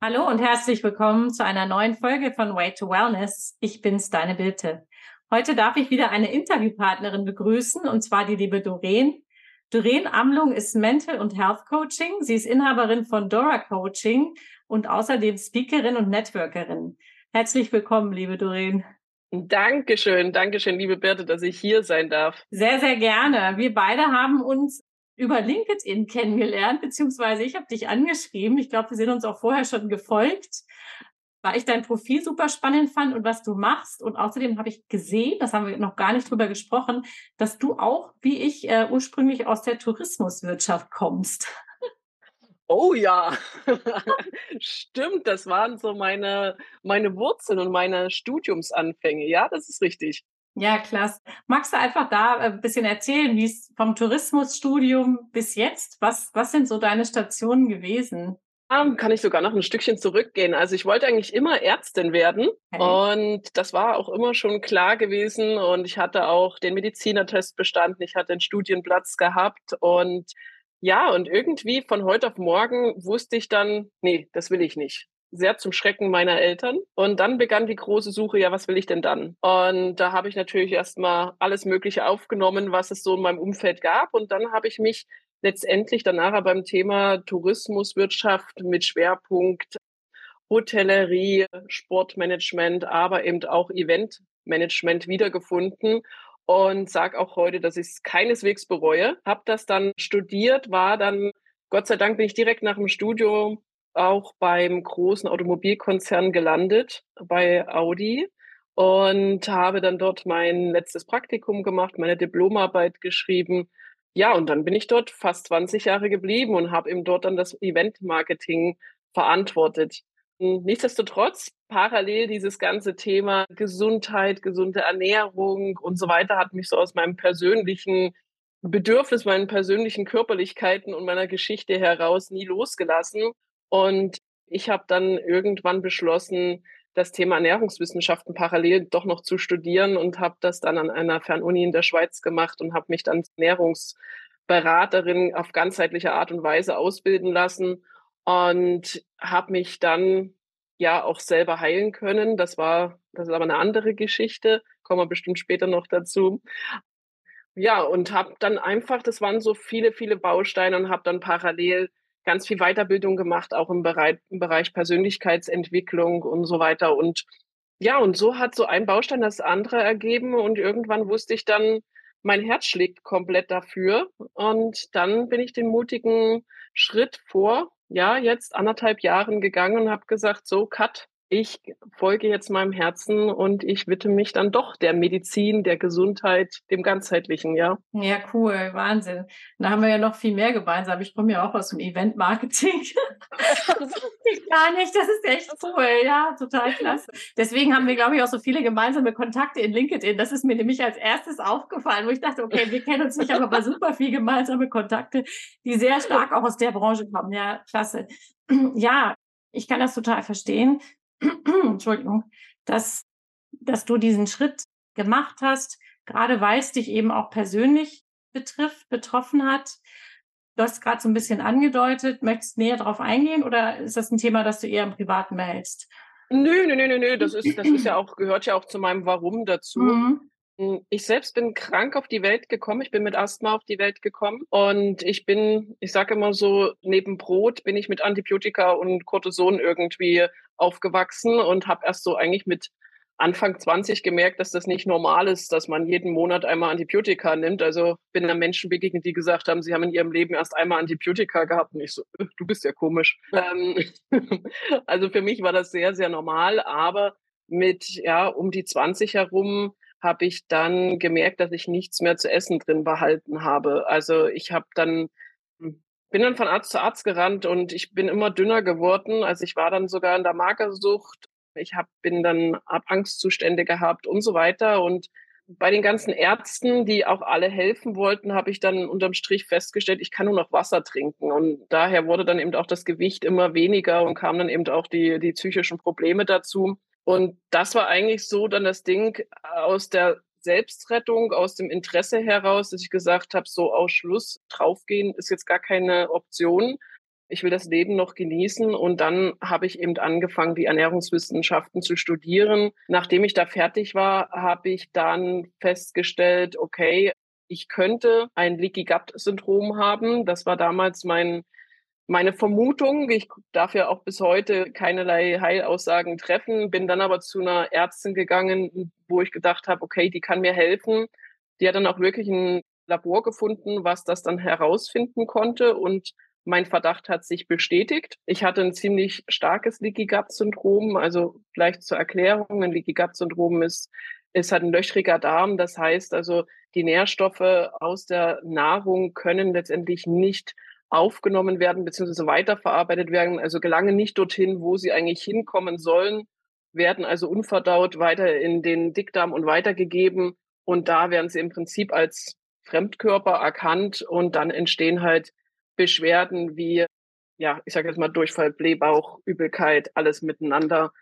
Hallo und herzlich willkommen zu einer neuen Folge von Way to Wellness. Ich bin's, deine Birte. Heute darf ich wieder eine Interviewpartnerin begrüßen, und zwar die liebe Doreen. Doreen Amlung ist Mental und Health Coaching. Sie ist Inhaberin von Dora Coaching und außerdem Speakerin und Networkerin. Herzlich willkommen, liebe Doreen. Dankeschön, Dankeschön, liebe Birte, dass ich hier sein darf. Sehr, sehr gerne. Wir beide haben uns über LinkedIn kennengelernt, beziehungsweise ich habe dich angeschrieben. Ich glaube, wir sind uns auch vorher schon gefolgt, weil ich dein Profil super spannend fand und was du machst. Und außerdem habe ich gesehen, das haben wir noch gar nicht drüber gesprochen, dass du auch, wie ich, äh, ursprünglich aus der Tourismuswirtschaft kommst. Oh ja, stimmt, das waren so meine, meine Wurzeln und meine Studiumsanfänge. Ja, das ist richtig. Ja, klasse. Magst du einfach da ein äh, bisschen erzählen, wie es vom Tourismusstudium bis jetzt, was, was sind so deine Stationen gewesen? Um, kann ich sogar noch ein Stückchen zurückgehen. Also ich wollte eigentlich immer Ärztin werden und das war auch immer schon klar gewesen und ich hatte auch den Medizinertest bestanden, ich hatte einen Studienplatz gehabt und ja, und irgendwie von heute auf morgen wusste ich dann, nee, das will ich nicht sehr zum Schrecken meiner Eltern. Und dann begann die große Suche, ja, was will ich denn dann? Und da habe ich natürlich erstmal alles Mögliche aufgenommen, was es so in meinem Umfeld gab. Und dann habe ich mich letztendlich danach beim Thema Tourismuswirtschaft mit Schwerpunkt Hotellerie, Sportmanagement, aber eben auch Eventmanagement wiedergefunden und sage auch heute, dass ich es keineswegs bereue. Habe das dann studiert, war dann, Gott sei Dank bin ich direkt nach dem Studium auch beim großen Automobilkonzern gelandet, bei Audi und habe dann dort mein letztes Praktikum gemacht, meine Diplomarbeit geschrieben. Ja, und dann bin ich dort fast 20 Jahre geblieben und habe eben dort dann das Event-Marketing verantwortet. Nichtsdestotrotz, parallel dieses ganze Thema Gesundheit, gesunde Ernährung und so weiter hat mich so aus meinem persönlichen Bedürfnis, meinen persönlichen Körperlichkeiten und meiner Geschichte heraus nie losgelassen. Und ich habe dann irgendwann beschlossen, das Thema Ernährungswissenschaften parallel doch noch zu studieren und habe das dann an einer Fernuni in der Schweiz gemacht und habe mich dann Ernährungsberaterin auf ganzheitliche Art und Weise ausbilden lassen und habe mich dann ja auch selber heilen können. Das war, das ist aber eine andere Geschichte, kommen wir bestimmt später noch dazu. Ja, und habe dann einfach, das waren so viele, viele Bausteine und habe dann parallel ganz viel Weiterbildung gemacht, auch im Bereich, im Bereich Persönlichkeitsentwicklung und so weiter. Und ja, und so hat so ein Baustein das andere ergeben und irgendwann wusste ich dann, mein Herz schlägt komplett dafür. Und dann bin ich den mutigen Schritt vor, ja, jetzt anderthalb Jahren gegangen und habe gesagt, so, Cut, ich folge jetzt meinem Herzen und ich widme mich dann doch der Medizin, der Gesundheit, dem ganzheitlichen, ja. Ja, cool, Wahnsinn. Da haben wir ja noch viel mehr gemeinsam. Ich komme ja auch aus dem Event-Marketing. gar nicht. Das ist echt cool. Ja, total klasse. Deswegen haben wir, glaube ich, auch so viele gemeinsame Kontakte in LinkedIn. Das ist mir nämlich als erstes aufgefallen, wo ich dachte, okay, wir kennen uns nicht, aber aber super viel gemeinsame Kontakte, die sehr stark auch aus der Branche kommen. Ja, klasse. Ja, ich kann das total verstehen. Entschuldigung, dass, dass du diesen Schritt gemacht hast, gerade weil es dich eben auch persönlich betrifft, betroffen hat. Du hast gerade so ein bisschen angedeutet, möchtest näher darauf eingehen oder ist das ein Thema, das du eher im Privaten behältst? Nö, nö, nö, nö, das ist, das ist ja auch, gehört ja auch zu meinem Warum dazu. Mhm. Hm, ich selbst bin krank auf die Welt gekommen. Ich bin mit Asthma auf die Welt gekommen. Und ich bin, ich sage immer so, neben Brot bin ich mit Antibiotika und Cortison irgendwie aufgewachsen und habe erst so eigentlich mit Anfang 20 gemerkt, dass das nicht normal ist, dass man jeden Monat einmal Antibiotika nimmt. Also bin da Menschen begegnet, die gesagt haben, sie haben in ihrem Leben erst einmal Antibiotika gehabt. Und ich so, äh, du bist ja komisch. Ähm, also für mich war das sehr, sehr normal. Aber mit, ja, um die 20 herum habe ich dann gemerkt, dass ich nichts mehr zu essen drin behalten habe. Also ich habe dann hm, bin dann von Arzt zu Arzt gerannt und ich bin immer dünner geworden. Also ich war dann sogar in der Magersucht. Ich hab, bin dann ab Angstzustände gehabt und so weiter. Und bei den ganzen Ärzten, die auch alle helfen wollten, habe ich dann unterm Strich festgestellt, ich kann nur noch Wasser trinken. Und daher wurde dann eben auch das Gewicht immer weniger und kamen dann eben auch die, die psychischen Probleme dazu. Und das war eigentlich so dann das Ding aus der Selbstrettung, aus dem Interesse heraus, dass ich gesagt habe, so aus Schluss draufgehen ist jetzt gar keine Option. ich will das Leben noch genießen. Und dann habe ich eben angefangen, die Ernährungswissenschaften zu studieren. Nachdem ich da fertig war, habe ich dann festgestellt, okay, ich könnte ein Leaky Gut Syndrom haben. Das war damals mein meine Vermutung. Ich darf ja auch bis heute keinerlei Heilaussagen treffen, bin dann aber zu einer Ärztin gegangen, wo ich gedacht habe, okay, die kann mir helfen. Die hat dann auch wirklich ein Labor gefunden, was das dann herausfinden konnte und mein Verdacht hat sich bestätigt. Ich hatte ein ziemlich starkes Leaky Gut Syndrom. Also vielleicht zur Erklärung, ein Leaky Gut Syndrom ist, ist halt ein löchriger Darm. Das heißt also, die Nährstoffe aus der Nahrung können letztendlich nicht aufgenommen werden bzw. weiterverarbeitet werden, also gelangen nicht dorthin, wo sie eigentlich hinkommen sollen, werden also unverdaut weiter in den Dickdarm und weitergegeben und da werden sie im Prinzip als Fremdkörper erkannt und dann entstehen halt Beschwerden wie, ja, ich sage jetzt mal Durchfall, Blähbauch, Übelkeit, alles miteinander,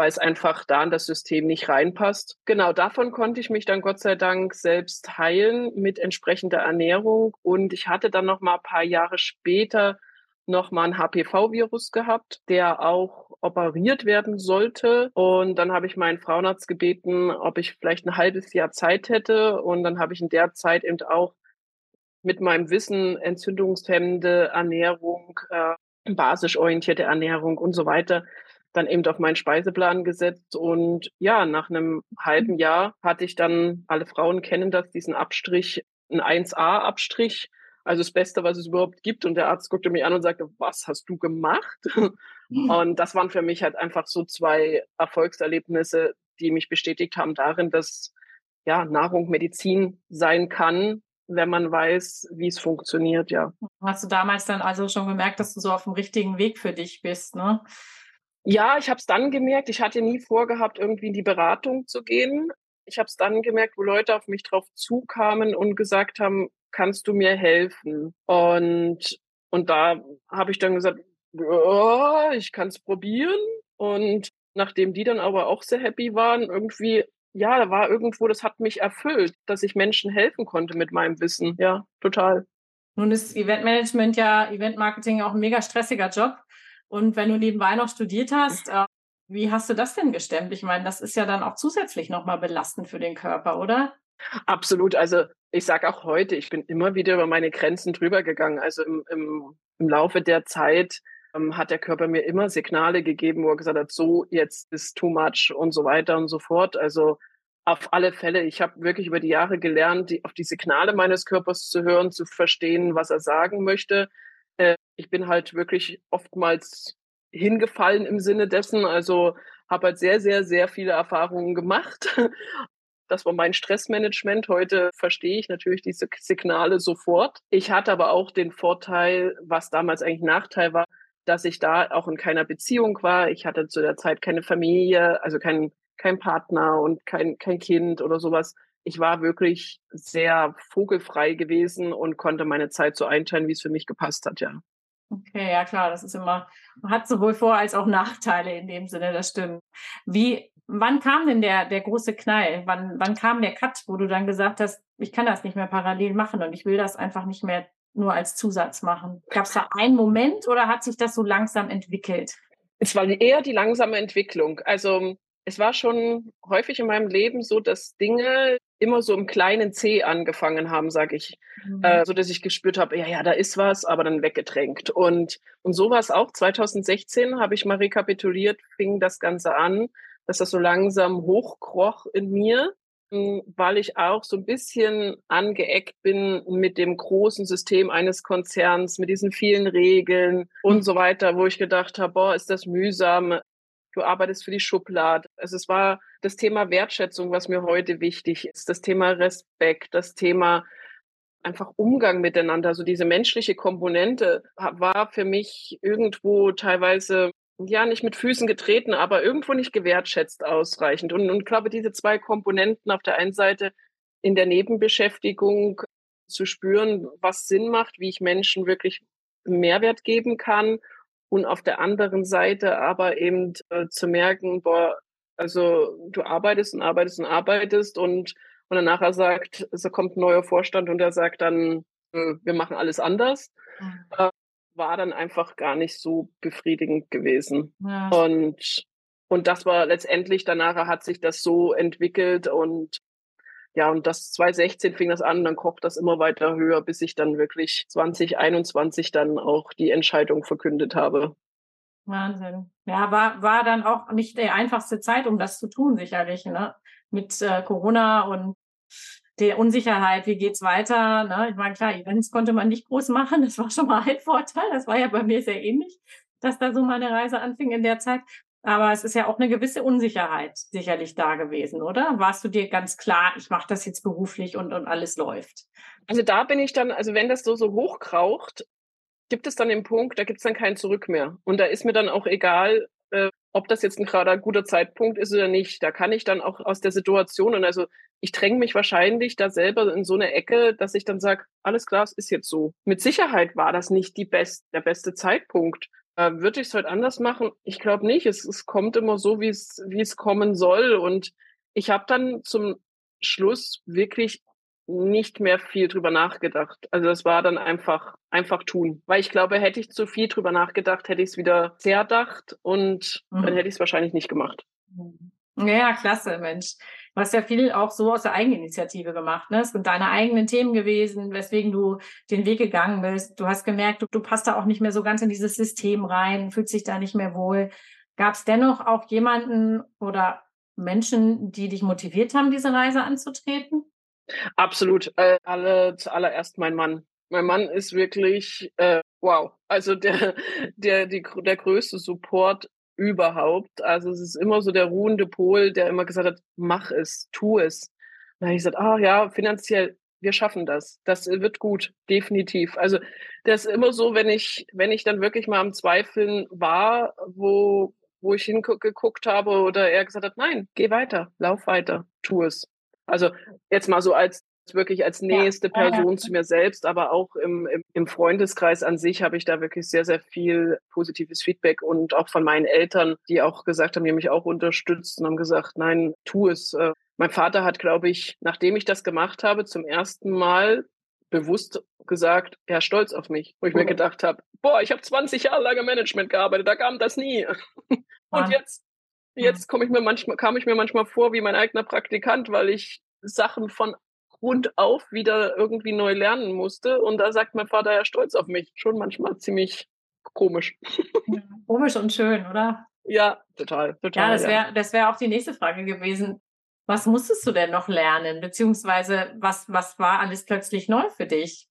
weil es einfach da in das System nicht reinpasst. Genau, davon konnte ich mich dann Gott sei Dank selbst heilen mit entsprechender Ernährung und ich hatte dann noch mal ein paar Jahre später noch mal ein HPV-Virus gehabt, der auch operiert werden sollte. Und dann habe ich meinen Frauenarzt gebeten, ob ich vielleicht ein halbes Jahr Zeit hätte. Und dann habe ich in der Zeit eben auch mit meinem Wissen entzündungshemmende Ernährung, äh, basisch orientierte Ernährung und so weiter dann eben auf meinen Speiseplan gesetzt. Und ja, nach einem halben Jahr hatte ich dann, alle Frauen kennen das, diesen Abstrich, ein 1A-Abstrich, also das Beste, was es überhaupt gibt. Und der Arzt guckte mich an und sagte, was hast du gemacht? Und das waren für mich halt einfach so zwei Erfolgserlebnisse, die mich bestätigt haben darin, dass ja Nahrung Medizin sein kann, wenn man weiß, wie es funktioniert, ja. Hast du damals dann also schon gemerkt, dass du so auf dem richtigen Weg für dich bist, ne? Ja, ich habe es dann gemerkt. Ich hatte nie vorgehabt, irgendwie in die Beratung zu gehen. Ich habe es dann gemerkt, wo Leute auf mich drauf zukamen und gesagt haben, kannst du mir helfen? Und, und da habe ich dann gesagt, ja, ich kann es probieren. Und nachdem die dann aber auch sehr happy waren, irgendwie ja, da war irgendwo, das hat mich erfüllt, dass ich Menschen helfen konnte mit meinem Wissen. Ja, total. Nun ist Eventmanagement ja, Eventmarketing auch ein mega stressiger Job. Und wenn du nebenbei noch studiert hast, äh, wie hast du das denn gestemmt? Ich meine, das ist ja dann auch zusätzlich nochmal belastend für den Körper, oder? Absolut. Also ich sage auch heute, ich bin immer wieder über meine Grenzen drüber gegangen. Also im, im, im Laufe der Zeit ähm, hat der Körper mir immer Signale gegeben, wo er gesagt hat, so jetzt ist too much und so weiter und so fort. Also auf alle Fälle, ich habe wirklich über die Jahre gelernt, die, auf die Signale meines Körpers zu hören, zu verstehen, was er sagen möchte. Ich bin halt wirklich oftmals hingefallen im Sinne dessen, also habe halt sehr, sehr, sehr viele Erfahrungen gemacht. Das war mein Stressmanagement. Heute verstehe ich natürlich diese Signale sofort. Ich hatte aber auch den Vorteil, was damals eigentlich Nachteil war, dass ich da auch in keiner Beziehung war. Ich hatte zu der Zeit keine Familie, also kein, kein Partner und kein, kein Kind oder sowas. Ich war wirklich sehr vogelfrei gewesen und konnte meine Zeit so einteilen, wie es für mich gepasst hat, ja. Okay, ja klar, das ist immer, hat sowohl Vor- als auch Nachteile in dem Sinne, das stimmt. Wie, wann kam denn der, der große Knall? Wann, wann kam der Cut, wo du dann gesagt hast, ich kann das nicht mehr parallel machen und ich will das einfach nicht mehr nur als Zusatz machen? Gab es da einen Moment oder hat sich das so langsam entwickelt? Es war eher die langsame Entwicklung. Also es war schon häufig in meinem Leben so, dass Dinge immer so im kleinen C angefangen haben, sage ich, mhm. äh, so dass ich gespürt habe, ja, ja, da ist was, aber dann weggedrängt. Und und so war es auch. 2016 habe ich mal rekapituliert, fing das Ganze an, dass das so langsam hochkroch in mir weil ich auch so ein bisschen angeeckt bin mit dem großen System eines Konzerns, mit diesen vielen Regeln und mhm. so weiter, wo ich gedacht habe, boah, ist das mühsam. Du arbeitest für die Schublade. Also es war das Thema Wertschätzung, was mir heute wichtig ist, das Thema Respekt, das Thema einfach Umgang miteinander. So diese menschliche Komponente war für mich irgendwo teilweise ja, nicht mit Füßen getreten, aber irgendwo nicht gewertschätzt ausreichend. Und, und glaube, diese zwei Komponenten auf der einen Seite in der Nebenbeschäftigung zu spüren, was Sinn macht, wie ich Menschen wirklich Mehrwert geben kann und auf der anderen Seite aber eben äh, zu merken, boah, also du arbeitest und arbeitest und arbeitest und, und dann nachher sagt, so kommt ein neuer Vorstand und der sagt dann, äh, wir machen alles anders. Mhm. Äh, war dann einfach gar nicht so befriedigend gewesen. Ja. Und, und das war letztendlich, danach hat sich das so entwickelt und ja, und das 2016 fing das an, dann kocht das immer weiter höher, bis ich dann wirklich 2021 dann auch die Entscheidung verkündet habe. Wahnsinn. Ja, war, war dann auch nicht die einfachste Zeit, um das zu tun, sicherlich, ne? Mit äh, Corona und der Unsicherheit, wie geht's weiter? Ne? Ich meine, klar, Events konnte man nicht groß machen, das war schon mal ein Vorteil. Das war ja bei mir sehr ähnlich, dass da so meine Reise anfing in der Zeit. Aber es ist ja auch eine gewisse Unsicherheit sicherlich da gewesen, oder? Warst du dir ganz klar, ich mache das jetzt beruflich und, und alles läuft? Also da bin ich dann, also wenn das so, so hochkraucht, gibt es dann den Punkt, da gibt es dann kein Zurück mehr. Und da ist mir dann auch egal, äh, ob das jetzt ein gerade guter Zeitpunkt ist oder nicht. Da kann ich dann auch aus der Situation und also ich dränge mich wahrscheinlich da selber in so eine Ecke, dass ich dann sage, alles klar, es ist jetzt so. Mit Sicherheit war das nicht die best, der beste Zeitpunkt. Äh, Würde ich es heute anders machen? Ich glaube nicht. Es, es kommt immer so, wie es wie es kommen soll. Und ich habe dann zum Schluss wirklich nicht mehr viel drüber nachgedacht. Also es war dann einfach, einfach tun. Weil ich glaube, hätte ich zu viel drüber nachgedacht, hätte ich es wieder zerdacht und mhm. dann hätte ich es wahrscheinlich nicht gemacht. Ja, klasse, Mensch. Du hast ja viel auch so aus der Eigeninitiative gemacht. Ne? Es sind deine eigenen Themen gewesen, weswegen du den Weg gegangen bist. Du hast gemerkt, du, du passt da auch nicht mehr so ganz in dieses System rein, fühlst dich da nicht mehr wohl. Gab es dennoch auch jemanden oder Menschen, die dich motiviert haben, diese Reise anzutreten? Absolut. Äh, alle, zuallererst mein Mann. Mein Mann ist wirklich äh, wow. Also der, der, die, der größte Support überhaupt. Also es ist immer so der ruhende Pol, der immer gesagt hat, mach es, tu es. Da habe ich gesagt, ah ja, finanziell, wir schaffen das. Das wird gut, definitiv. Also das ist immer so, wenn ich, wenn ich dann wirklich mal am Zweifeln war, wo, wo ich hingeguckt habe oder er gesagt hat, nein, geh weiter, lauf weiter, tu es. Also jetzt mal so als wirklich als nächste Person zu mir selbst, aber auch im, im, Freundeskreis an sich habe ich da wirklich sehr, sehr viel positives Feedback und auch von meinen Eltern, die auch gesagt haben, die mich auch unterstützt und haben gesagt, nein, tu es. Äh, mein Vater hat, glaube ich, nachdem ich das gemacht habe, zum ersten Mal bewusst gesagt, er ist stolz auf mich. Wo ich mir gedacht habe, boah, ich habe 20 Jahre lang im Management gearbeitet, da kam das nie. Und jetzt Jetzt komme ich mir manchmal, kam ich mir manchmal vor wie mein eigener Praktikant, weil ich Sachen von Grund auf wieder irgendwie neu lernen musste. Und da sagt mein Vater ja stolz auf mich. Schon manchmal ziemlich komisch. Ja, komisch und schön, oder? Ja, total, total. Ja, das wäre ja. das wär auch die nächste Frage gewesen. Was musstest du denn noch lernen? Beziehungsweise was, was war alles plötzlich neu für dich?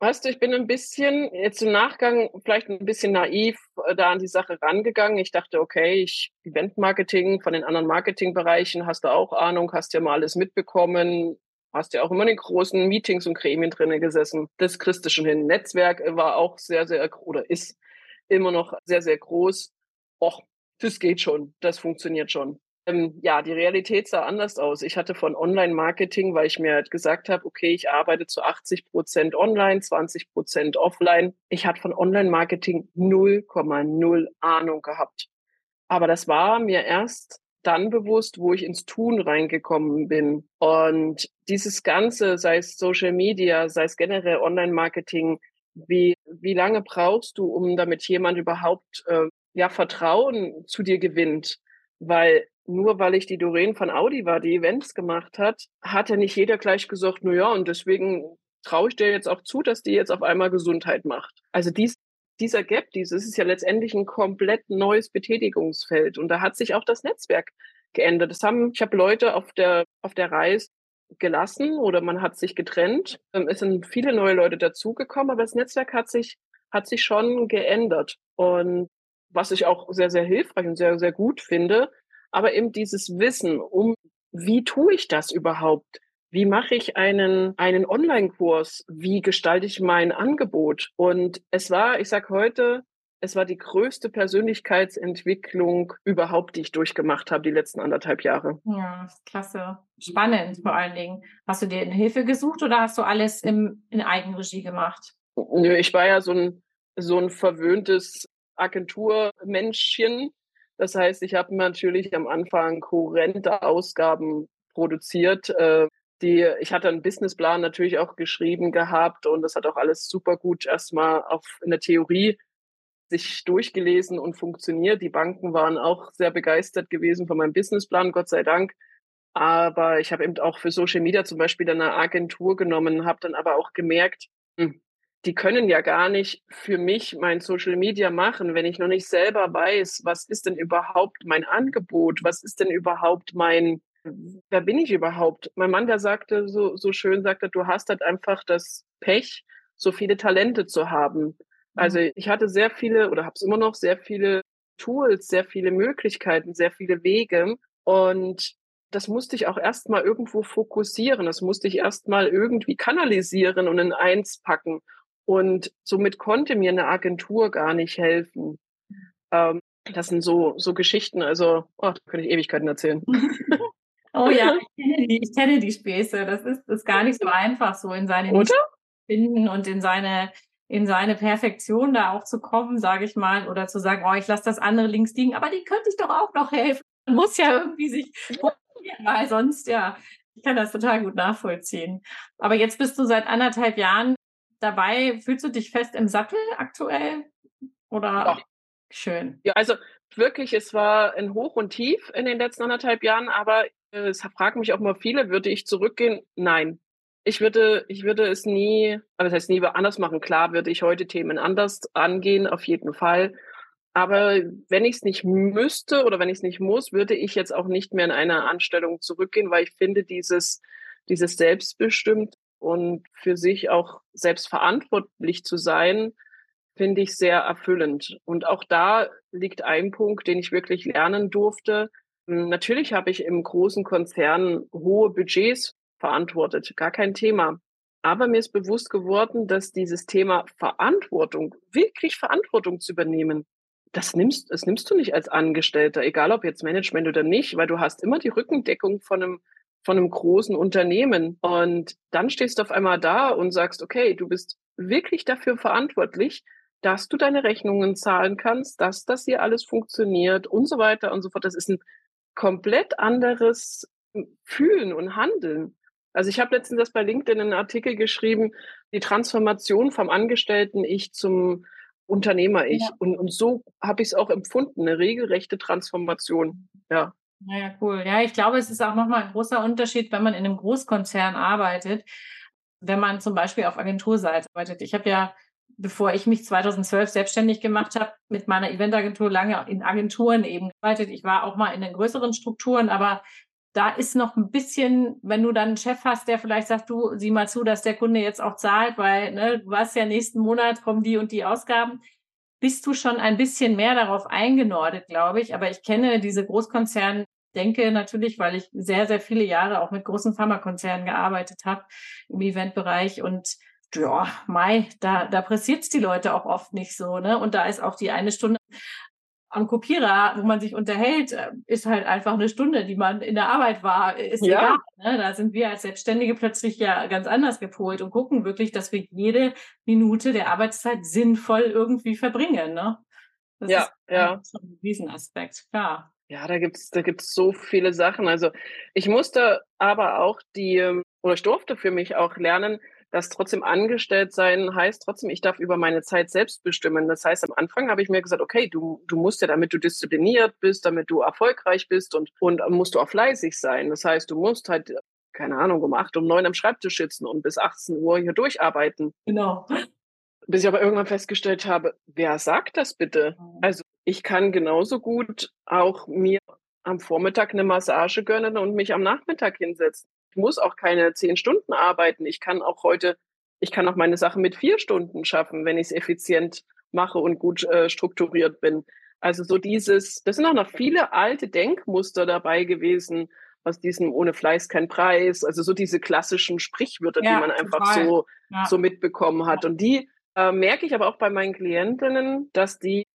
Weißt du, ich bin ein bisschen jetzt im Nachgang vielleicht ein bisschen naiv äh, da an die Sache rangegangen. Ich dachte, okay, ich Event-Marketing von den anderen Marketingbereichen hast du auch Ahnung, hast ja mal alles mitbekommen, hast ja auch immer in den großen Meetings und Gremien drinnen gesessen. Das kriegst du schon hin. Netzwerk war auch sehr, sehr, oder ist immer noch sehr, sehr groß. Och, das geht schon, das funktioniert schon. Ähm, ja, die Realität sah anders aus. Ich hatte von Online-Marketing, weil ich mir halt gesagt habe, okay, ich arbeite zu 80 Prozent online, 20 Prozent offline. Ich hatte von Online-Marketing 0,0 Ahnung gehabt. Aber das war mir erst dann bewusst, wo ich ins Tun reingekommen bin. Und dieses Ganze, sei es Social Media, sei es generell Online-Marketing, wie, wie lange brauchst du, um damit jemand überhaupt äh, ja Vertrauen zu dir gewinnt? Weil nur weil ich die Doreen von Audi war, die Events gemacht hat, hat ja nicht jeder gleich gesagt, na ja, und deswegen traue ich dir jetzt auch zu, dass die jetzt auf einmal Gesundheit macht. Also dies, dieser Gap, dieses ist ja letztendlich ein komplett neues Betätigungsfeld. Und da hat sich auch das Netzwerk geändert. Das haben, ich habe Leute auf der, auf der Reise gelassen oder man hat sich getrennt. Ähm, es sind viele neue Leute dazugekommen, aber das Netzwerk hat sich, hat sich schon geändert. Und was ich auch sehr, sehr hilfreich und sehr, sehr gut finde, aber eben dieses Wissen um, wie tue ich das überhaupt? Wie mache ich einen, einen Online-Kurs? Wie gestalte ich mein Angebot? Und es war, ich sage heute, es war die größte Persönlichkeitsentwicklung überhaupt, die ich durchgemacht habe, die letzten anderthalb Jahre. Ja, klasse. Spannend vor allen Dingen. Hast du dir Hilfe gesucht oder hast du alles im, in Eigenregie gemacht? Nö, ich war ja so ein, so ein verwöhntes Agenturmenschchen das heißt, ich habe natürlich am Anfang kohärente Ausgaben produziert, äh, Die, ich hatte einen Businessplan natürlich auch geschrieben gehabt und das hat auch alles super gut erstmal auf in der Theorie sich durchgelesen und funktioniert. Die Banken waren auch sehr begeistert gewesen von meinem Businessplan, Gott sei Dank. Aber ich habe eben auch für Social Media zum Beispiel eine Agentur genommen, habe dann aber auch gemerkt, hm, die können ja gar nicht für mich mein Social Media machen, wenn ich noch nicht selber weiß, was ist denn überhaupt mein Angebot, was ist denn überhaupt mein, wer bin ich überhaupt? Mein Mann, der sagte so, so schön, sagte, du hast halt einfach das Pech, so viele Talente zu haben. Also mhm. ich hatte sehr viele oder habe es immer noch sehr viele Tools, sehr viele Möglichkeiten, sehr viele Wege und das musste ich auch erstmal irgendwo fokussieren, das musste ich erstmal irgendwie kanalisieren und in eins packen. Und somit konnte mir eine Agentur gar nicht helfen. Ähm, das sind so, so Geschichten, also, oh, da könnte ich Ewigkeiten erzählen. oh ja, ich kenne, die, ich kenne die Späße. Das ist, ist gar nicht so einfach, so in seine Oder? finden und in seine, in seine Perfektion da auch zu kommen, sage ich mal, oder zu sagen, oh, ich lasse das andere links liegen, aber die könnte ich doch auch noch helfen. Man muss ja irgendwie sich, weil sonst, ja, ich kann das total gut nachvollziehen. Aber jetzt bist du seit anderthalb Jahren dabei. Fühlst du dich fest im Sattel aktuell? Oder ja. schön? Ja, also wirklich, es war ein Hoch und Tief in den letzten anderthalb Jahren, aber äh, es fragen mich auch mal viele, würde ich zurückgehen? Nein. Ich würde, ich würde es nie, aber das heißt nie anders machen. Klar würde ich heute Themen anders angehen, auf jeden Fall. Aber wenn ich es nicht müsste oder wenn ich es nicht muss, würde ich jetzt auch nicht mehr in eine Anstellung zurückgehen, weil ich finde, dieses, dieses selbstbestimmt und für sich auch selbst verantwortlich zu sein, finde ich sehr erfüllend. Und auch da liegt ein Punkt, den ich wirklich lernen durfte. Hm, natürlich habe ich im großen Konzern hohe Budgets verantwortet, gar kein Thema. Aber mir ist bewusst geworden, dass dieses Thema Verantwortung, wirklich Verantwortung zu übernehmen, das nimmst, das nimmst du nicht als Angestellter, egal ob jetzt Management oder nicht, weil du hast immer die Rückendeckung von einem von einem großen Unternehmen. Und dann stehst du auf einmal da und sagst, okay, du bist wirklich dafür verantwortlich, dass du deine Rechnungen zahlen kannst, dass das hier alles funktioniert und so weiter und so fort. Das ist ein komplett anderes Fühlen und Handeln. Also ich habe letztens das bei LinkedIn einen Artikel geschrieben, die Transformation vom Angestellten-Ich zum Unternehmer-Ich. Ja. Und, und so habe ich es auch empfunden, eine regelrechte Transformation. Ja. Naja, cool. Ja, ich glaube, es ist auch nochmal ein großer Unterschied, wenn man in einem Großkonzern arbeitet, wenn man zum Beispiel auf Agenturseite arbeitet. Ich habe ja, bevor ich mich 2012 selbstständig gemacht habe, mit meiner Eventagentur lange in Agenturen eben gearbeitet. Ich war auch mal in den größeren Strukturen, aber da ist noch ein bisschen, wenn du dann einen Chef hast, der vielleicht sagt, du sieh mal zu, dass der Kunde jetzt auch zahlt, weil ne, du weißt ja, nächsten Monat kommen die und die Ausgaben bist du schon ein bisschen mehr darauf eingenordet, glaube ich. Aber ich kenne diese Großkonzerne denke natürlich, weil ich sehr, sehr viele Jahre auch mit großen Pharmakonzernen gearbeitet habe im Eventbereich und ja, Mai, da, da pressiert es die Leute auch oft nicht so, ne? Und da ist auch die eine Stunde am Kopierer, wo man sich unterhält, äh, ist halt einfach eine Stunde, die man in der Arbeit war, ist ja. egal. Ne? Da sind wir als Selbstständige plötzlich ja ganz anders gepolt und gucken wirklich, dass wir jede Minute der Arbeitszeit sinnvoll irgendwie verbringen. Ne? Das ja, ist ja. ein Riesenaspekt, klar. Ja, da gibt's da gibt's so viele Sachen. Also ich musste aber auch die, ähm, oder ich durfte für mich auch lernen, dass trotzdem angestellt sein heißt trotzdem, ich darf über meine Zeit selbst bestimmen. Das heißt, am Anfang habe ich mir gesagt, okay, du, du musst ja, damit du diszipliniert bist, damit du erfolgreich bist und, und musst du auch fleißig sein. Das heißt, du musst halt, keine Ahnung, um acht, um neun am Schreibtisch sitzen und bis 18 Uhr hier durcharbeiten. Genau. Bis ich aber irgendwann festgestellt habe, wer sagt das bitte? Mhm. Also ich kann genauso gut auch mir am Vormittag eine Massage gönnen und mich am Nachmittag hinsetzen. Ich muss auch keine zehn Stunden arbeiten. Ich kann auch heute, ich kann auch meine Sachen mit vier Stunden schaffen, wenn ich es effizient mache und gut äh, strukturiert bin. Also so dieses, das sind auch noch viele alte Denkmuster dabei gewesen, aus diesem ohne Fleiß kein Preis, also so diese klassischen Sprichwörter, ja, die man einfach so, ja. so mitbekommen hat. Und die äh, merke ich aber auch bei meinen Klientinnen, dass die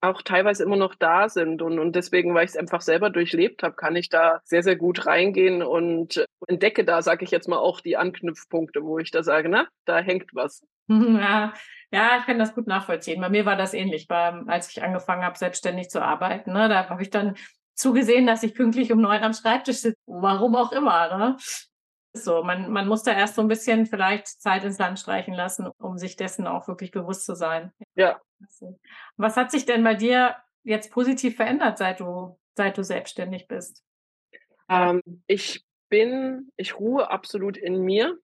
auch teilweise immer noch da sind. Und, und deswegen, weil ich es einfach selber durchlebt habe, kann ich da sehr, sehr gut reingehen und entdecke da, sage ich jetzt mal, auch die Anknüpfpunkte, wo ich da sage, na, da hängt was. Ja, ja, ich kann das gut nachvollziehen. Bei mir war das ähnlich, bei, als ich angefangen habe, selbstständig zu arbeiten. Ne, da habe ich dann zugesehen, dass ich pünktlich um neun am Schreibtisch sitze, warum auch immer. Ne? So. Man, man muss da erst so ein bisschen vielleicht Zeit ins Land streichen lassen, um sich dessen auch wirklich bewusst zu sein. Ja. Was hat sich denn bei dir jetzt positiv verändert, seit du, seit du selbstständig bist? Ähm, ich bin, ich ruhe absolut in mir.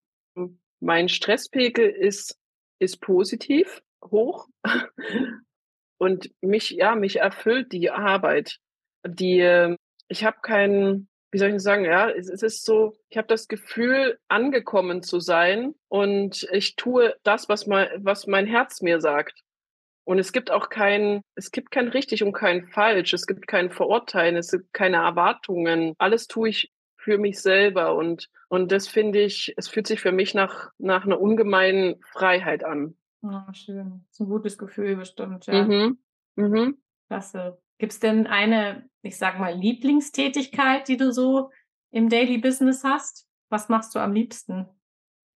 Mein Stresspegel ist, ist positiv hoch. Und mich, ja, mich erfüllt die Arbeit. Die, ähm, ich habe keinen, wie soll ich sagen, ja, es, ist so, ich habe das Gefühl, angekommen zu sein und ich tue das, was mein, was mein Herz mir sagt. Und es gibt auch kein, es gibt kein richtig und kein falsch. Es gibt kein Verurteilen. Es gibt keine Erwartungen. Alles tue ich für mich selber. Und, und das finde ich, es fühlt sich für mich nach, nach einer ungemeinen Freiheit an. Oh, schön. Das ist ein gutes Gefühl bestimmt, ja. Mhm. Mhm. Klasse. Gibt es denn eine, ich sag mal, Lieblingstätigkeit, die du so im Daily Business hast? Was machst du am liebsten?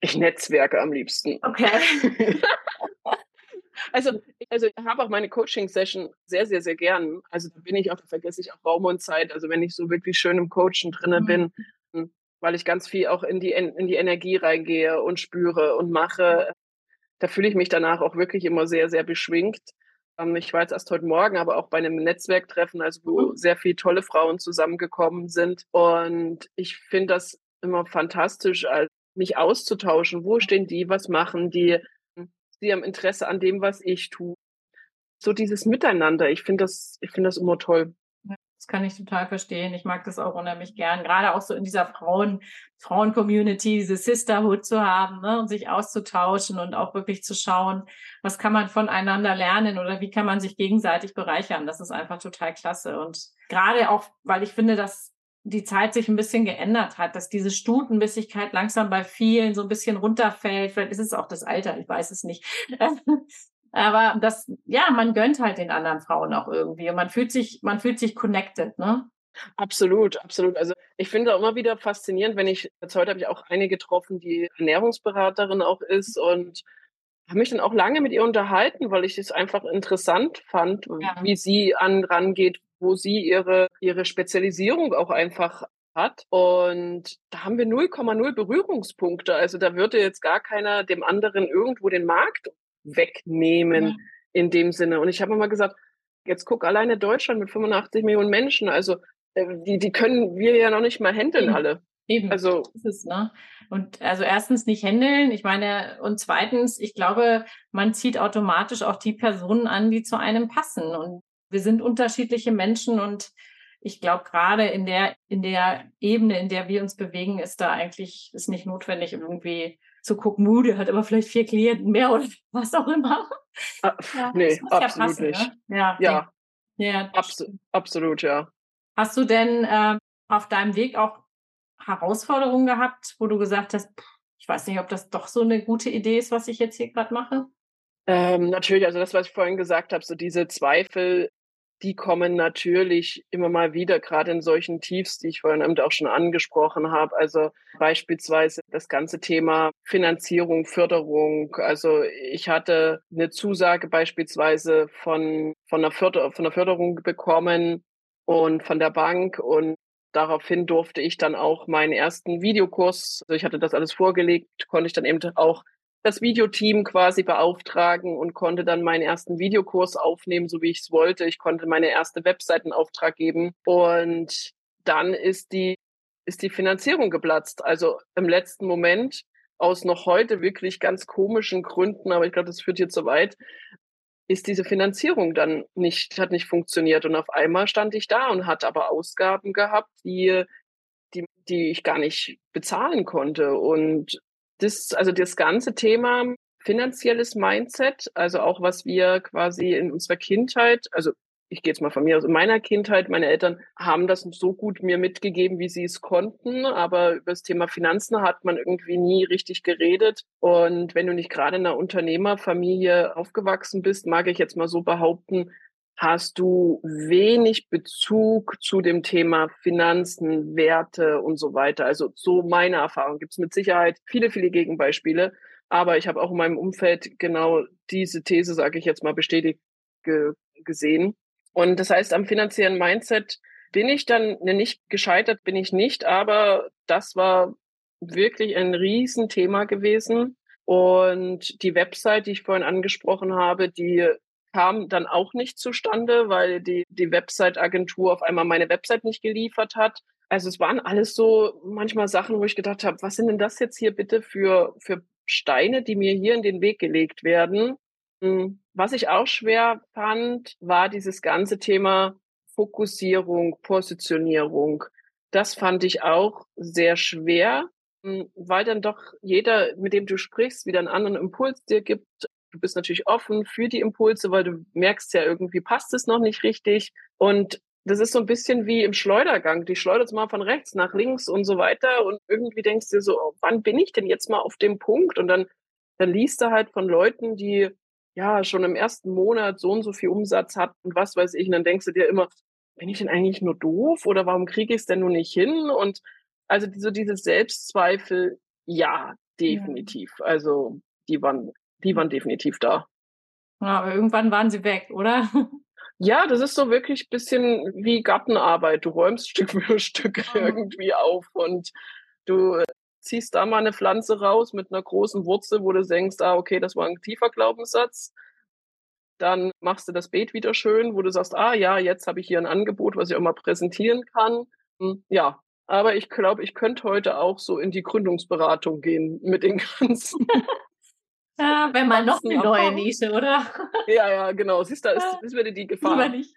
Ich netzwerke am liebsten. Okay. also, also ich habe auch meine Coaching-Session sehr, sehr, sehr gern. Also da bin ich auch, da vergesse ich auch Raum und Zeit. Also wenn ich so wirklich schön im Coachen drinne mhm. bin, weil ich ganz viel auch in die, in die Energie reingehe und spüre und mache, da fühle ich mich danach auch wirklich immer sehr, sehr beschwingt. Ähm, ich war jetzt erst heute Morgen, aber auch bei einem Netzwerktreffen, also wo mhm. sehr viele tolle Frauen zusammengekommen sind. Und ich finde das immer fantastisch, mich auszutauschen. Wo stehen die? Was machen die? Sie haben Interesse an dem, was ich tue. So dieses Miteinander. Ich finde das, ich finde das immer toll. Das kann ich total verstehen. Ich mag das auch unheimlich gern. Gerade auch so in dieser Frauen, Frauen-Community, diese Sisterhood zu haben ne, und sich auszutauschen und auch wirklich zu schauen, was kann man voneinander lernen oder wie kann man sich gegenseitig bereichern. Das ist einfach total klasse. Und gerade auch, weil ich finde, dass die Zeit sich ein bisschen geändert hat, dass diese Stutenbissigkeit langsam bei vielen so ein bisschen runterfällt. Vielleicht ist es auch das Alter, ich weiß es nicht. Aber das, ja, man gönnt halt den anderen Frauen auch irgendwie und man fühlt sich, man fühlt sich connected, ne? Absolut, absolut. Also ich finde auch immer wieder faszinierend, wenn ich, jetzt heute habe ich auch eine getroffen, die Ernährungsberaterin auch ist und habe mich dann auch lange mit ihr unterhalten, weil ich es einfach interessant fand, ja. wie sie an rangeht, wo sie ihre, ihre Spezialisierung auch einfach hat. Und da haben wir 0,0 Berührungspunkte. Also da würde jetzt gar keiner dem anderen irgendwo den Markt wegnehmen ja. in dem Sinne. Und ich habe immer gesagt, jetzt guck alleine Deutschland mit 85 Millionen Menschen, also äh, die, die können wir ja noch nicht mal handeln Eben. alle. Eben, also ist es, ne? Und also erstens nicht handeln, ich meine, und zweitens, ich glaube, man zieht automatisch auch die Personen an, die zu einem passen. Und wir sind unterschiedliche Menschen und ich glaube, gerade in der, in der Ebene, in der wir uns bewegen, ist da eigentlich, ist nicht notwendig, irgendwie zu gucken, Mude hat aber vielleicht vier Klienten mehr oder was auch immer. Ah, ja, nee, absolut ja passen, nicht. Ne? Ja, ja. ja Abs absolut, ja. Hast du denn äh, auf deinem Weg auch Herausforderungen gehabt, wo du gesagt hast, pff, ich weiß nicht, ob das doch so eine gute Idee ist, was ich jetzt hier gerade mache? Ähm, natürlich, also das, was ich vorhin gesagt habe, so diese Zweifel, die kommen natürlich immer mal wieder, gerade in solchen Tiefs, die ich vorhin eben auch schon angesprochen habe. Also beispielsweise das ganze Thema Finanzierung, Förderung. Also ich hatte eine Zusage beispielsweise von, von, einer, Förder von einer Förderung bekommen und von der Bank und daraufhin durfte ich dann auch meinen ersten Videokurs, also ich hatte das alles vorgelegt, konnte ich dann eben auch das Videoteam quasi beauftragen und konnte dann meinen ersten Videokurs aufnehmen, so wie ich es wollte. Ich konnte meine erste Webseitenauftrag geben und dann ist die, ist die Finanzierung geplatzt. Also im letzten Moment aus noch heute wirklich ganz komischen Gründen, aber ich glaube, das führt hier zu weit, ist diese Finanzierung dann nicht, hat nicht funktioniert. Und auf einmal stand ich da und hatte aber Ausgaben gehabt, die, die, die ich gar nicht bezahlen konnte. Und das, also das ganze Thema finanzielles Mindset, also auch was wir quasi in unserer Kindheit, also ich gehe jetzt mal von mir aus, in meiner Kindheit, meine Eltern haben das so gut mir mitgegeben, wie sie es konnten, aber über das Thema Finanzen hat man irgendwie nie richtig geredet. Und wenn du nicht gerade in einer Unternehmerfamilie aufgewachsen bist, mag ich jetzt mal so behaupten, hast du wenig Bezug zu dem Thema Finanzen, Werte und so weiter. Also so meine Erfahrung. Gibt es mit Sicherheit viele, viele Gegenbeispiele. Aber ich habe auch in meinem Umfeld genau diese These, sage ich jetzt mal, bestätigt ge gesehen. Und das heißt, am finanziellen Mindset bin ich dann nicht gescheitert, bin ich nicht, aber das war wirklich ein Riesenthema gewesen. Und die Website, die ich vorhin angesprochen habe, die kam dann auch nicht zustande, weil die, die Website-Agentur auf einmal meine Website nicht geliefert hat. Also es waren alles so manchmal Sachen, wo ich gedacht habe, was sind denn das jetzt hier bitte für, für Steine, die mir hier in den Weg gelegt werden? Hm, was ich auch schwer fand, war dieses ganze Thema Fokussierung, Positionierung. Das fand ich auch sehr schwer, hm, weil dann doch jeder, mit dem du sprichst, wieder einen anderen Impuls dir gibt. Du bist natürlich offen für die Impulse, weil du merkst ja irgendwie passt es noch nicht richtig. Und das ist so ein bisschen wie im Schleudergang. Die schleudert mal von rechts nach links und so weiter. Und irgendwie denkst du dir so, oh, wann bin ich denn jetzt mal auf dem Punkt? Und dann, dann liest du halt von Leuten, die ja schon im ersten Monat so und so viel Umsatz hatten und was weiß ich. Und dann denkst du dir immer, bin ich denn eigentlich nur doof oder warum kriege ich es denn nur nicht hin? Und also so diese Selbstzweifel, ja, definitiv. Ja. Also die waren, die waren definitiv da. Ja, aber irgendwann waren sie weg, oder? Ja, das ist so wirklich bisschen wie Gartenarbeit. Du räumst Stück für Stück mhm. irgendwie auf und du ziehst da mal eine Pflanze raus mit einer großen Wurzel, wo du denkst, ah, okay, das war ein tiefer Glaubenssatz. Dann machst du das Beet wieder schön, wo du sagst, ah ja, jetzt habe ich hier ein Angebot, was ich auch mal präsentieren kann. Hm, ja, aber ich glaube, ich könnte heute auch so in die Gründungsberatung gehen mit den ganzen ja, wenn man noch eine neue Nische, oder? Ja, ja, genau. Siehst du, da ist, ist wieder die Gefahr. Lieber nicht.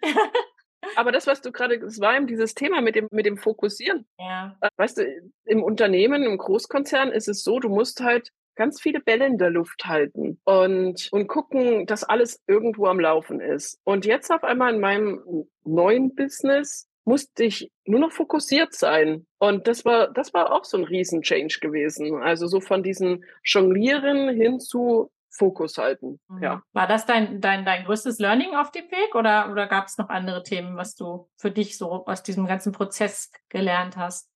Aber das, was du gerade, das war eben dieses Thema mit dem, mit dem Fokussieren. Ja. Äh, weißt du, im Unternehmen, im Großkonzern ist es so, du musst halt ganz viele Bälle in der Luft halten und, und gucken, dass alles irgendwo am Laufen ist. Und jetzt auf einmal in meinem neuen Business musste ich nur noch fokussiert sein. Und das war, das war auch so ein Riesen-Change gewesen. Also so von diesem Jonglieren hin zu Fokus halten. Mhm. Ja. War das dein, dein, dein größtes Learning auf dem Weg oder, oder gab es noch andere Themen, was du für dich so aus diesem ganzen Prozess gelernt hast?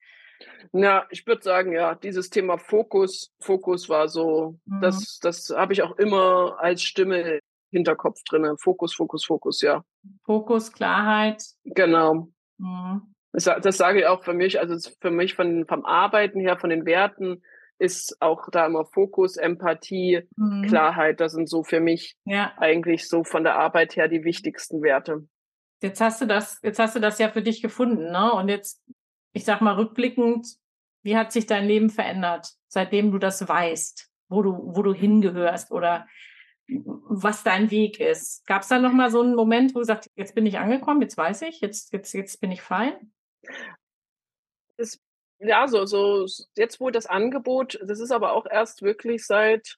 Ja, ich würde sagen, ja, dieses Thema Fokus, Fokus war so, mhm. das, das habe ich auch immer als Stimme Hinterkopf drin. Fokus, Fokus, Fokus, ja. Fokus, Klarheit. Genau. Mhm. Das, das sage ich auch für mich, also für mich von, vom Arbeiten her, von den Werten, ist auch da immer Fokus, Empathie, mhm. Klarheit. Das sind so für mich ja. eigentlich so von der Arbeit her die wichtigsten Werte. Jetzt hast du das, jetzt hast du das ja für dich gefunden, ne? Und jetzt, ich sag mal rückblickend, wie hat sich dein Leben verändert, seitdem du das weißt, wo du, wo du hingehörst oder was dein Weg ist? Gab es da noch mal so einen Moment, wo du sagst, jetzt bin ich angekommen, jetzt weiß ich, jetzt, jetzt, jetzt bin ich fein? Das ja, so, so jetzt wohl das Angebot, das ist aber auch erst wirklich seit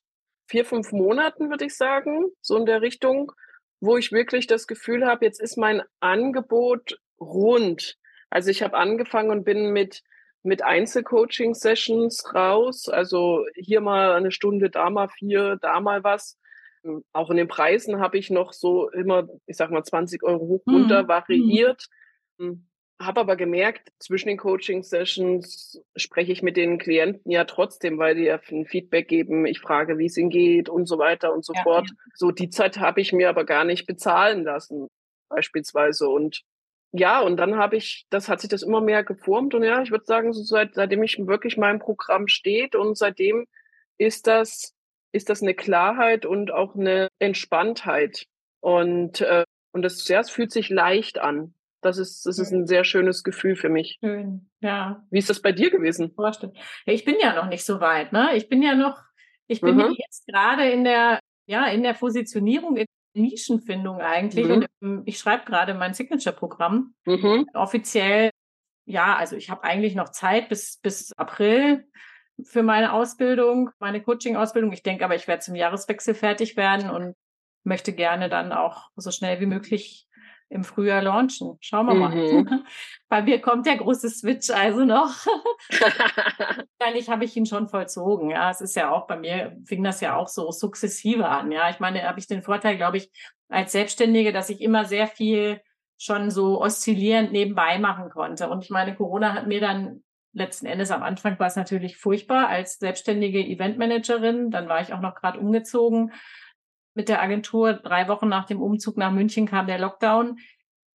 vier, fünf Monaten, würde ich sagen, so in der Richtung, wo ich wirklich das Gefühl habe, jetzt ist mein Angebot rund. Also ich habe angefangen und bin mit mit Einzelcoaching-Sessions raus. Also hier mal eine Stunde, da mal vier, da mal was. Auch in den Preisen habe ich noch so immer, ich sag mal, 20 Euro hoch runter mhm. variiert. Mhm habe aber gemerkt, zwischen den Coaching-Sessions spreche ich mit den Klienten ja trotzdem, weil die ja ein Feedback geben. Ich frage, wie es ihnen geht und so weiter und so ja, fort. Ja. So die Zeit habe ich mir aber gar nicht bezahlen lassen, beispielsweise. Und ja, und dann habe ich, das hat sich das immer mehr geformt. Und ja, ich würde sagen, so seit, seitdem ich wirklich mein Programm steht und seitdem ist das, ist das eine Klarheit und auch eine Entspanntheit. Und, äh, und das, ja, es fühlt sich leicht an. Das ist, das ist ein sehr schönes Gefühl für mich. Schön, ja. Wie ist das bei dir gewesen? Ich bin ja noch nicht so weit, ne? Ich bin ja noch, ich bin mhm. jetzt gerade in der, ja, in der Positionierung, in der Nischenfindung eigentlich. Mhm. Und ich schreibe gerade mein Signature-Programm. Mhm. Offiziell, ja, also ich habe eigentlich noch Zeit bis, bis April für meine Ausbildung, meine Coaching-Ausbildung. Ich denke aber, ich werde zum Jahreswechsel fertig werden und möchte gerne dann auch so schnell wie möglich im Frühjahr launchen. Schauen wir mal. Mhm. Bei mir kommt der große Switch also noch. Wahrscheinlich habe ich ihn schon vollzogen. Ja, es ist ja auch bei mir, fing das ja auch so sukzessive an. Ja, ich meine, habe ich den Vorteil, glaube ich, als Selbstständige, dass ich immer sehr viel schon so oszillierend nebenbei machen konnte. Und ich meine, Corona hat mir dann letzten Endes am Anfang war es natürlich furchtbar als selbstständige Eventmanagerin. Dann war ich auch noch gerade umgezogen mit der Agentur. Drei Wochen nach dem Umzug nach München kam der Lockdown.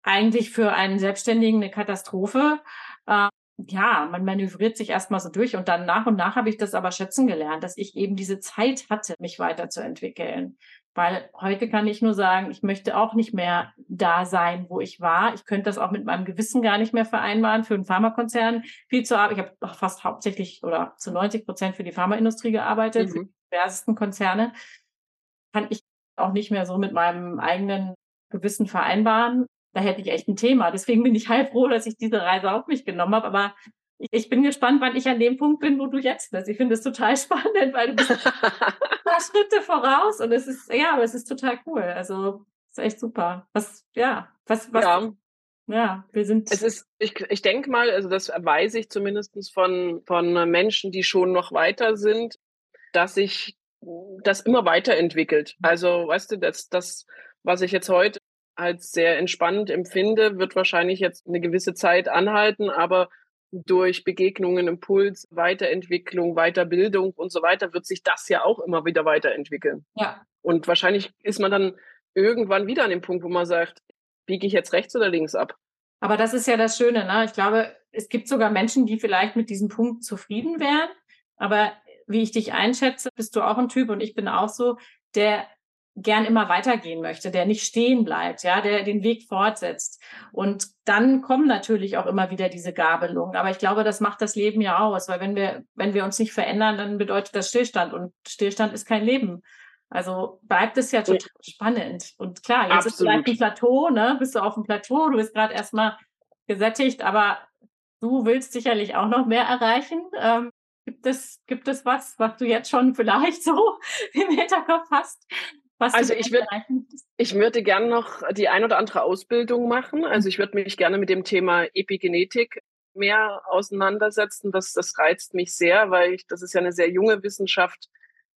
Eigentlich für einen Selbstständigen eine Katastrophe. Ähm, ja, man manövriert sich erstmal so durch und dann nach und nach habe ich das aber schätzen gelernt, dass ich eben diese Zeit hatte, mich weiterzuentwickeln. Weil heute kann ich nur sagen, ich möchte auch nicht mehr da sein, wo ich war. Ich könnte das auch mit meinem Gewissen gar nicht mehr vereinbaren, für einen Pharmakonzern viel zu arbeiten. Ich habe fast hauptsächlich oder zu 90 Prozent für die Pharmaindustrie gearbeitet, mhm. für die diversesten Konzerne. Kann ich auch nicht mehr so mit meinem eigenen Gewissen vereinbaren. Da hätte ich echt ein Thema. Deswegen bin ich halb froh, dass ich diese Reise auf mich genommen habe. Aber ich bin gespannt, wann ich an dem Punkt bin, wo du jetzt bist. Ich finde es total spannend, weil du bist ein paar Schritte voraus und es ist, ja, aber es ist total cool. Also, es ist echt super. Was, ja, was, was, ja. Ja, wir sind. Es ist, ich, ich denke mal, also das weiß ich zumindest von, von Menschen, die schon noch weiter sind, dass sich das immer weiterentwickelt. Also, weißt du, das, das, was ich jetzt heute als sehr entspannt empfinde, wird wahrscheinlich jetzt eine gewisse Zeit anhalten, aber durch Begegnungen, Impuls, Weiterentwicklung, Weiterbildung und so weiter wird sich das ja auch immer wieder weiterentwickeln. Ja. Und wahrscheinlich ist man dann irgendwann wieder an dem Punkt, wo man sagt, biege ich jetzt rechts oder links ab? Aber das ist ja das Schöne, ne? Ich glaube, es gibt sogar Menschen, die vielleicht mit diesem Punkt zufrieden wären. Aber wie ich dich einschätze, bist du auch ein Typ und ich bin auch so, der gern immer weitergehen möchte, der nicht stehen bleibt, ja, der den Weg fortsetzt. Und dann kommen natürlich auch immer wieder diese Gabelungen. Aber ich glaube, das macht das Leben ja aus, weil wenn wir, wenn wir uns nicht verändern, dann bedeutet das Stillstand und Stillstand ist kein Leben. Also bleibt es ja total ja. spannend. Und klar, jetzt Absolut. ist vielleicht ein Plateau, ne? Bist du auf dem Plateau, du bist gerade erstmal gesättigt, aber du willst sicherlich auch noch mehr erreichen. Ähm, gibt es, gibt es was, was du jetzt schon vielleicht so im Hinterkopf hast, was also ich würde ich würde gerne noch die ein oder andere Ausbildung machen. Also ich würde mich gerne mit dem Thema Epigenetik mehr auseinandersetzen. Das, das reizt mich sehr, weil ich, das ist ja eine sehr junge Wissenschaft,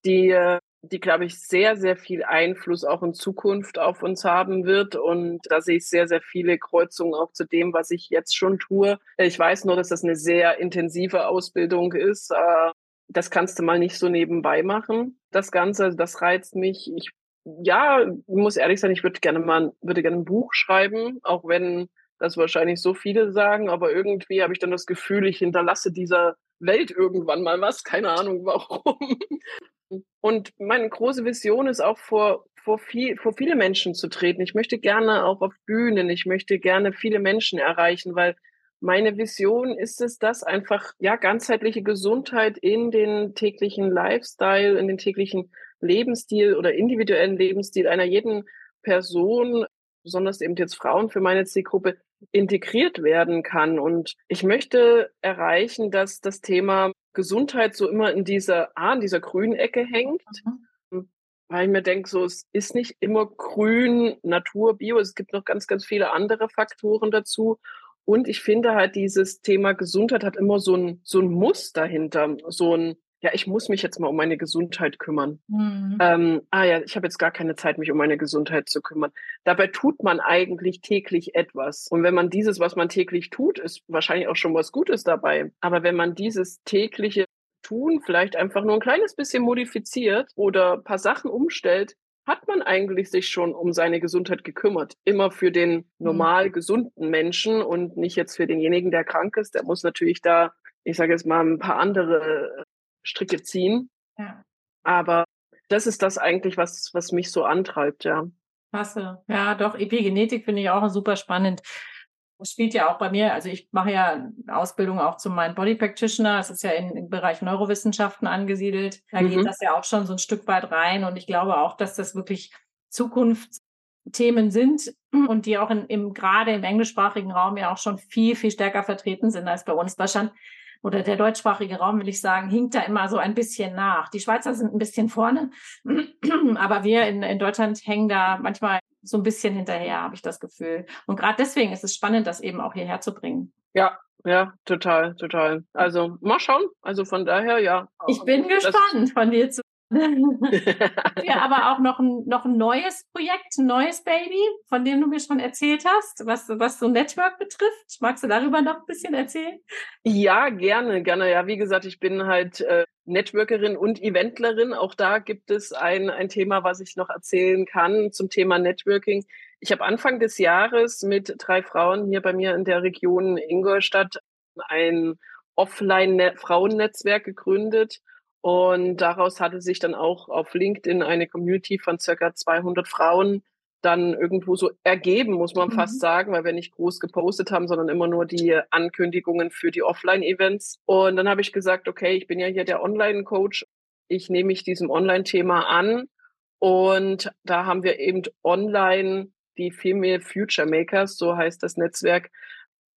die, die, glaube ich, sehr, sehr viel Einfluss auch in Zukunft auf uns haben wird. Und da sehe ich sehr, sehr viele Kreuzungen auch zu dem, was ich jetzt schon tue. Ich weiß nur, dass das eine sehr intensive Ausbildung ist. Äh, das kannst du mal nicht so nebenbei machen. Das Ganze, das reizt mich. Ich ja, ich muss ehrlich sein, ich würde gerne mal, würde gerne ein Buch schreiben, auch wenn das wahrscheinlich so viele sagen, aber irgendwie habe ich dann das Gefühl, ich hinterlasse dieser Welt irgendwann mal was, keine Ahnung warum. Und meine große Vision ist auch vor, vor, viel, vor viele Menschen zu treten. Ich möchte gerne auch auf Bühnen, ich möchte gerne viele Menschen erreichen, weil meine Vision ist es, dass einfach ja ganzheitliche Gesundheit in den täglichen Lifestyle, in den täglichen Lebensstil oder individuellen Lebensstil einer jeden Person, besonders eben jetzt Frauen für meine Zielgruppe, integriert werden kann. Und ich möchte erreichen, dass das Thema Gesundheit so immer in dieser, ah, in dieser grünen Ecke hängt. Mhm. Weil ich mir denke, so, es ist nicht immer grün, Natur, Bio, es gibt noch ganz, ganz viele andere Faktoren dazu. Und ich finde halt, dieses Thema Gesundheit hat immer so ein, so ein Muss dahinter, so ein, ja, ich muss mich jetzt mal um meine Gesundheit kümmern. Mhm. Ähm, ah ja, ich habe jetzt gar keine Zeit, mich um meine Gesundheit zu kümmern. Dabei tut man eigentlich täglich etwas. Und wenn man dieses, was man täglich tut, ist wahrscheinlich auch schon was Gutes dabei. Aber wenn man dieses tägliche Tun vielleicht einfach nur ein kleines bisschen modifiziert oder ein paar Sachen umstellt, hat man eigentlich sich schon um seine Gesundheit gekümmert. Immer für den mhm. normal gesunden Menschen und nicht jetzt für denjenigen, der krank ist. Der muss natürlich da, ich sage jetzt mal, ein paar andere Stricke ziehen. Ja. Aber das ist das eigentlich, was, was mich so antreibt, ja. Klasse. Ja, doch, Epigenetik finde ich auch super spannend. Das spielt ja auch bei mir, also ich mache ja Ausbildung auch zum Mind Body Practitioner. Das ist ja in, im Bereich Neurowissenschaften angesiedelt. Da mhm. geht das ja auch schon so ein Stück weit rein. Und ich glaube auch, dass das wirklich Zukunftsthemen sind und die auch in, im, gerade im englischsprachigen Raum ja auch schon viel, viel stärker vertreten sind als bei uns. Deutschland oder der deutschsprachige Raum, will ich sagen, hinkt da immer so ein bisschen nach. Die Schweizer sind ein bisschen vorne, aber wir in, in Deutschland hängen da manchmal so ein bisschen hinterher, habe ich das Gefühl. Und gerade deswegen ist es spannend, das eben auch hierher zu bringen. Ja, ja, total, total. Also mal schauen. Also von daher, ja. Ich bin gespannt, von dir zu ja, aber auch noch ein, noch ein neues Projekt, ein neues Baby, von dem du mir schon erzählt hast, was, was so Network betrifft. Magst du darüber noch ein bisschen erzählen? Ja, gerne, gerne. Ja, wie gesagt, ich bin halt äh, Networkerin und Eventlerin. Auch da gibt es ein, ein Thema, was ich noch erzählen kann zum Thema Networking. Ich habe Anfang des Jahres mit drei Frauen hier bei mir in der Region Ingolstadt ein Offline-Frauennetzwerk gegründet und daraus hatte sich dann auch auf LinkedIn eine Community von circa 200 Frauen dann irgendwo so ergeben, muss man mhm. fast sagen, weil wir nicht groß gepostet haben, sondern immer nur die Ankündigungen für die Offline-Events. Und dann habe ich gesagt, okay, ich bin ja hier der Online-Coach. Ich nehme mich diesem Online-Thema an. Und da haben wir eben online die Female Future Makers, so heißt das Netzwerk,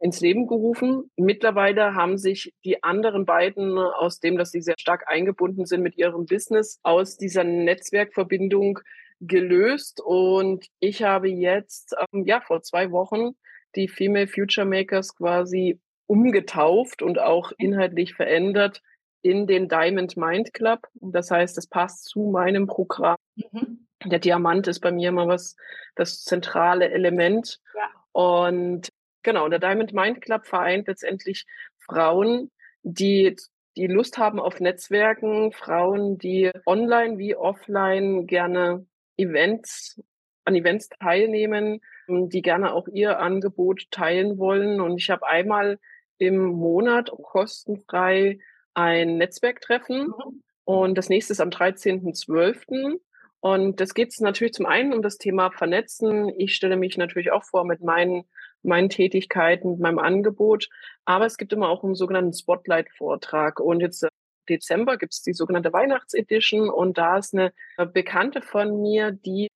ins Leben gerufen. Mittlerweile haben sich die anderen beiden, aus dem, dass sie sehr stark eingebunden sind mit ihrem Business, aus dieser Netzwerkverbindung gelöst. Und ich habe jetzt, ähm, ja, vor zwei Wochen die Female Future Makers quasi umgetauft und auch inhaltlich verändert in den Diamond Mind Club. Das heißt, es passt zu meinem Programm. Mhm. Der Diamant ist bei mir immer was, das zentrale Element. Ja. Und Genau, der Diamond Mind Club vereint letztendlich Frauen, die die Lust haben auf Netzwerken, Frauen, die online wie offline gerne Events, an Events teilnehmen, die gerne auch ihr Angebot teilen wollen. Und ich habe einmal im Monat kostenfrei ein Netzwerktreffen mhm. und das nächste ist am 13.12. Und das geht natürlich zum einen um das Thema Vernetzen. Ich stelle mich natürlich auch vor mit meinen meinen Tätigkeiten, meinem Angebot. Aber es gibt immer auch einen sogenannten Spotlight-Vortrag. Und jetzt äh, Dezember gibt es die sogenannte Weihnachtsedition und da ist eine äh, Bekannte von mir, die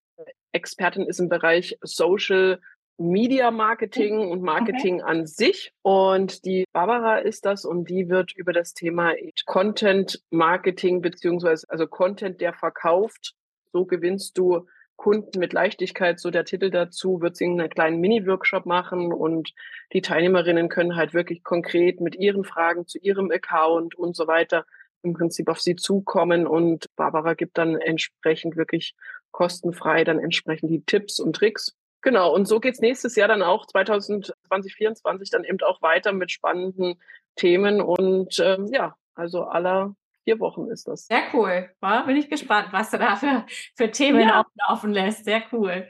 Expertin ist im Bereich Social Media Marketing und Marketing okay. an sich. Und die Barbara ist das und die wird über das Thema Content Marketing beziehungsweise also Content, der verkauft. So gewinnst du Kunden mit Leichtigkeit, so der Titel dazu, wird sie einen kleinen Mini-Workshop machen und die Teilnehmerinnen können halt wirklich konkret mit ihren Fragen zu ihrem Account und so weiter im Prinzip auf sie zukommen und Barbara gibt dann entsprechend wirklich kostenfrei dann entsprechend die Tipps und Tricks. Genau, und so geht's nächstes Jahr dann auch 2020, 2024 dann eben auch weiter mit spannenden Themen und ähm, ja, also aller vier Wochen ist das. Sehr cool. Ja, bin ich gespannt, was du da für, für Themen ja. auflaufen lässt. Sehr cool.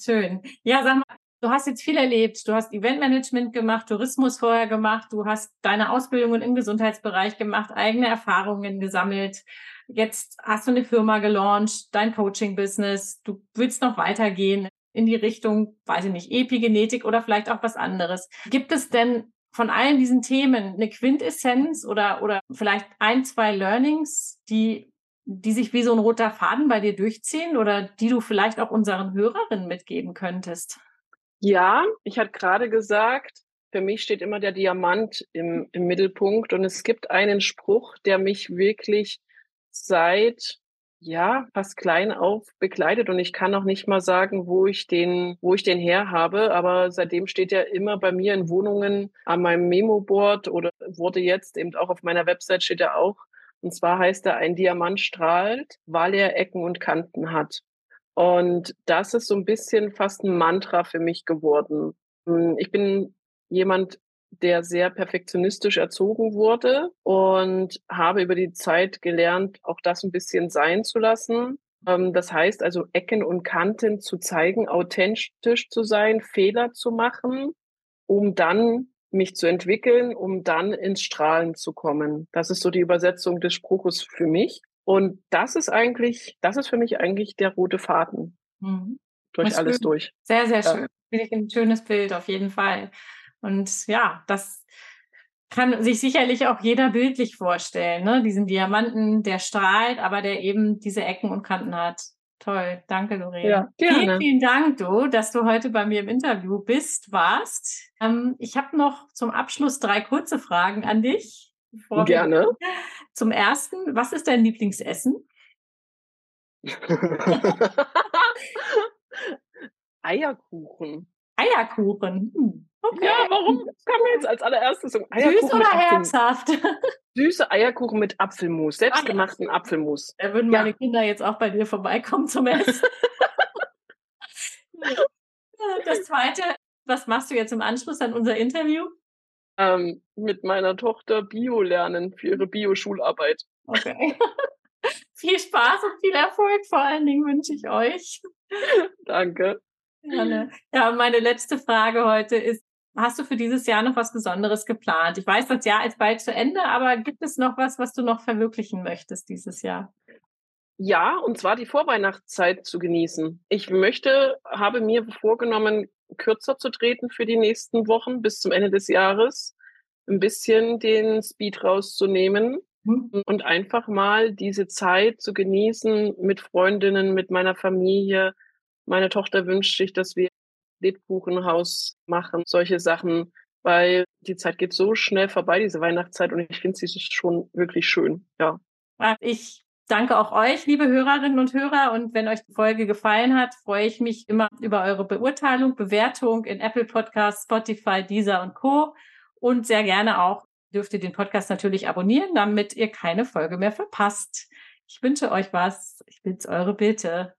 Schön. Ja, sag mal, du hast jetzt viel erlebt. Du hast Eventmanagement gemacht, Tourismus vorher gemacht, du hast deine Ausbildungen im Gesundheitsbereich gemacht, eigene Erfahrungen gesammelt. Jetzt hast du eine Firma gelauncht, dein Coaching-Business. Du willst noch weitergehen in die Richtung, weiß ich nicht, Epigenetik oder vielleicht auch was anderes. Gibt es denn von allen diesen Themen eine Quintessenz oder, oder vielleicht ein, zwei Learnings, die, die sich wie so ein roter Faden bei dir durchziehen oder die du vielleicht auch unseren Hörerinnen mitgeben könntest? Ja, ich hatte gerade gesagt, für mich steht immer der Diamant im, im Mittelpunkt und es gibt einen Spruch, der mich wirklich seit ja, fast klein auf begleitet und ich kann auch nicht mal sagen, wo ich den, wo ich den her habe, aber seitdem steht er immer bei mir in Wohnungen an meinem Memo-Board oder wurde jetzt eben auch auf meiner Website steht er auch. Und zwar heißt er, ein Diamant strahlt, weil er Ecken und Kanten hat. Und das ist so ein bisschen fast ein Mantra für mich geworden. Hm, ich bin jemand, der sehr perfektionistisch erzogen wurde und habe über die Zeit gelernt, auch das ein bisschen sein zu lassen. Ähm, das heißt also, Ecken und Kanten zu zeigen, authentisch zu sein, Fehler zu machen, um dann mich zu entwickeln, um dann ins Strahlen zu kommen. Das ist so die Übersetzung des Spruches für mich. Und das ist eigentlich, das ist für mich eigentlich der rote Faden. Mhm. Durch alles schön. durch. Sehr, sehr schön. Ja. Ein schönes Bild, auf jeden Fall. Und ja, das kann sich sicherlich auch jeder bildlich vorstellen, ne? Diesen Diamanten, der strahlt, aber der eben diese Ecken und Kanten hat. Toll, danke Lorena. Ja. Vielen, vielen Dank, du, dass du heute bei mir im Interview bist, warst. Ähm, ich habe noch zum Abschluss drei kurze Fragen an dich. Gerne. Zum ersten, was ist dein Lieblingsessen? Eierkuchen. Eierkuchen. Hm. Okay. Ja, warum kam jetzt als allererstes so Süß oder herzhaft? Süße Eierkuchen mit Apfelmus, selbstgemachten Apfelmus. Da würden meine Kinder jetzt auch bei dir vorbeikommen zum Essen. das zweite, was machst du jetzt im Anschluss an unser Interview? Ähm, mit meiner Tochter Bio lernen für ihre Bio-Schularbeit. Okay. viel Spaß und viel Erfolg vor allen Dingen wünsche ich euch. Danke. Ja, ne? ja, meine letzte Frage heute ist, hast du für dieses Jahr noch was Besonderes geplant? Ich weiß, das Jahr ist bald zu Ende, aber gibt es noch was, was du noch verwirklichen möchtest dieses Jahr? Ja, und zwar die Vorweihnachtszeit zu genießen. Ich möchte, habe mir vorgenommen, kürzer zu treten für die nächsten Wochen bis zum Ende des Jahres, ein bisschen den Speed rauszunehmen mhm. und einfach mal diese Zeit zu genießen mit Freundinnen, mit meiner Familie. Meine Tochter wünscht sich, dass wir Lebkuchenhaus machen, solche Sachen, weil die Zeit geht so schnell vorbei, diese Weihnachtszeit, und ich finde sie schon wirklich schön, ja. Ich danke auch euch, liebe Hörerinnen und Hörer. Und wenn euch die Folge gefallen hat, freue ich mich immer über eure Beurteilung, Bewertung in Apple Podcasts, Spotify, Deezer und Co. Und sehr gerne auch dürft ihr den Podcast natürlich abonnieren, damit ihr keine Folge mehr verpasst. Ich wünsche euch was. Ich bin's, eure Bitte.